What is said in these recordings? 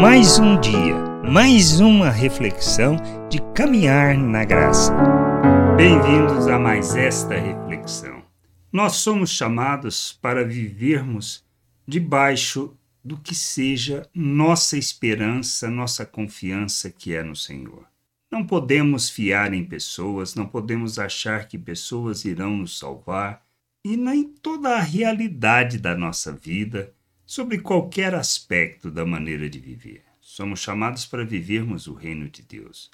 Mais um dia, mais uma reflexão de caminhar na graça. Bem-vindos a mais esta reflexão. Nós somos chamados para vivermos debaixo do que seja nossa esperança, nossa confiança que é no Senhor. Não podemos fiar em pessoas, não podemos achar que pessoas irão nos salvar e nem toda a realidade da nossa vida sobre qualquer aspecto da maneira de viver. Somos chamados para vivermos o reino de Deus,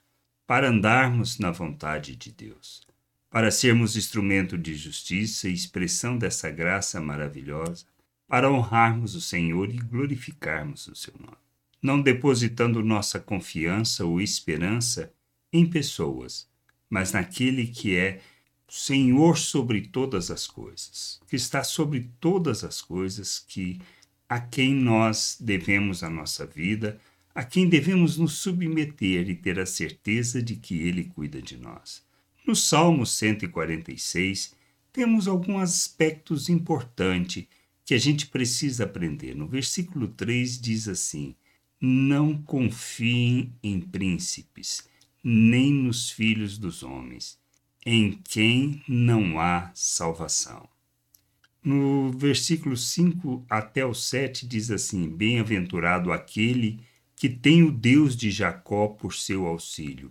para andarmos na vontade de Deus, para sermos instrumento de justiça e expressão dessa graça maravilhosa, para honrarmos o Senhor e glorificarmos o seu nome. Não depositando nossa confiança ou esperança em pessoas, mas naquele que é Senhor sobre todas as coisas, que está sobre todas as coisas, que a quem nós devemos a nossa vida, a quem devemos nos submeter e ter a certeza de que Ele cuida de nós. No Salmo 146, temos alguns aspectos importantes que a gente precisa aprender. No versículo 3 diz assim: Não confiem em príncipes, nem nos filhos dos homens, em quem não há salvação. No versículo 5 até o 7 diz assim: Bem-aventurado aquele que tem o Deus de Jacó por seu auxílio,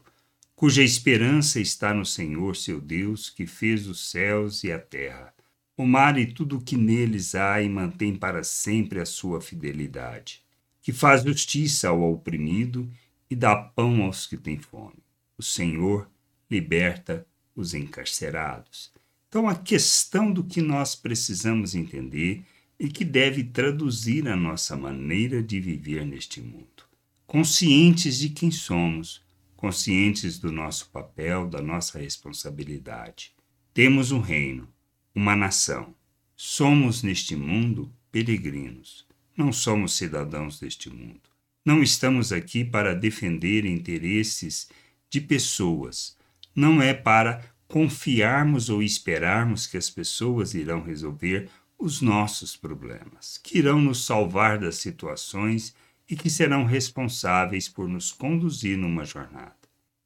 cuja esperança está no Senhor seu Deus, que fez os céus e a terra, o mar e tudo o que neles há, e mantém para sempre a sua fidelidade, que faz justiça ao oprimido e dá pão aos que têm fome. O Senhor liberta os encarcerados. Então, a questão do que nós precisamos entender e que deve traduzir a nossa maneira de viver neste mundo. Conscientes de quem somos, conscientes do nosso papel, da nossa responsabilidade. Temos um reino, uma nação. Somos neste mundo peregrinos. Não somos cidadãos deste mundo. Não estamos aqui para defender interesses de pessoas. Não é para confiarmos ou esperarmos que as pessoas irão resolver os nossos problemas, que irão nos salvar das situações e que serão responsáveis por nos conduzir numa jornada.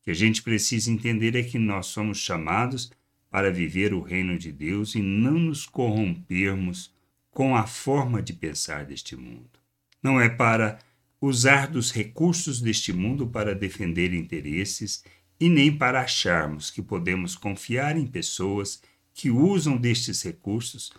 O que a gente precisa entender é que nós somos chamados para viver o reino de Deus e não nos corrompermos com a forma de pensar deste mundo. Não é para usar dos recursos deste mundo para defender interesses e nem para acharmos que podemos confiar em pessoas que usam destes recursos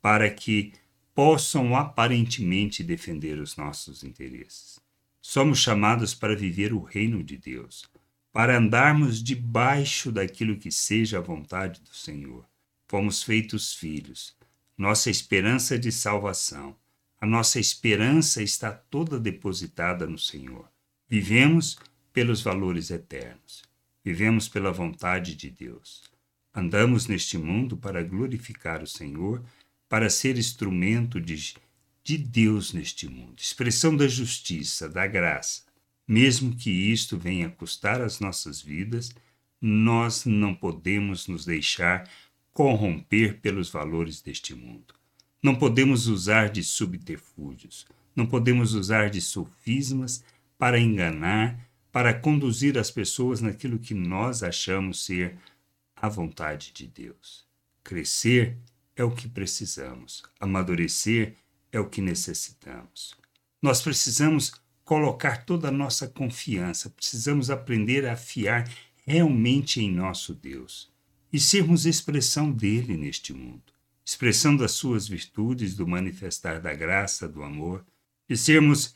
para que possam aparentemente defender os nossos interesses. Somos chamados para viver o reino de Deus, para andarmos debaixo daquilo que seja a vontade do Senhor. Fomos feitos filhos, nossa esperança de salvação, a nossa esperança está toda depositada no Senhor. Vivemos pelos valores eternos. Vivemos pela vontade de Deus. Andamos neste mundo para glorificar o Senhor, para ser instrumento de, de Deus neste mundo, expressão da justiça, da graça. Mesmo que isto venha custar as nossas vidas, nós não podemos nos deixar corromper pelos valores deste mundo. Não podemos usar de subterfúgios, não podemos usar de sofismas para enganar para conduzir as pessoas naquilo que nós achamos ser a vontade de Deus. Crescer é o que precisamos, amadurecer é o que necessitamos. Nós precisamos colocar toda a nossa confiança, precisamos aprender a fiar realmente em nosso Deus e sermos expressão dele neste mundo, expressão das suas virtudes, do manifestar da graça, do amor, e sermos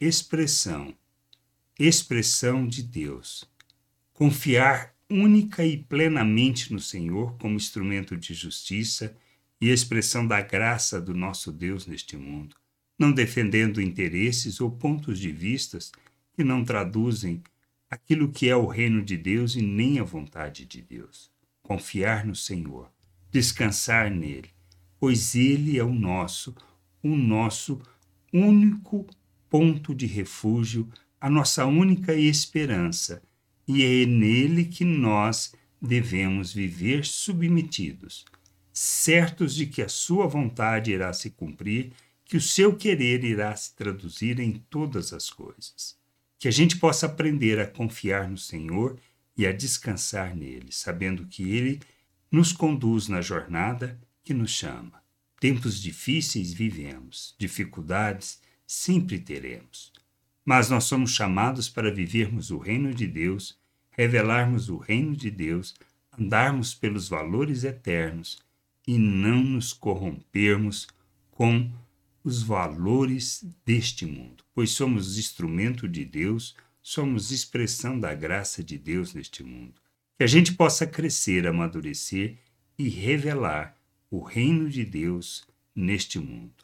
expressão expressão de Deus. Confiar única e plenamente no Senhor como instrumento de justiça e expressão da graça do nosso Deus neste mundo, não defendendo interesses ou pontos de vistas que não traduzem aquilo que é o reino de Deus e nem a vontade de Deus. Confiar no Senhor, descansar nele, pois ele é o nosso, o nosso único ponto de refúgio a nossa única esperança, e é nele que nós devemos viver submetidos, certos de que a sua vontade irá se cumprir que o seu querer irá se traduzir em todas as coisas. Que a gente possa aprender a confiar no Senhor e a descansar nele, sabendo que ele nos conduz na jornada que nos chama. Tempos difíceis vivemos, dificuldades sempre teremos. Mas nós somos chamados para vivermos o reino de Deus, revelarmos o reino de Deus, andarmos pelos valores eternos e não nos corrompermos com os valores deste mundo, pois somos instrumento de Deus, somos expressão da graça de Deus neste mundo. Que a gente possa crescer, amadurecer e revelar o reino de Deus neste mundo.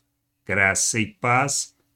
Graça e paz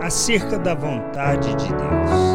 acerca da vontade de Deus.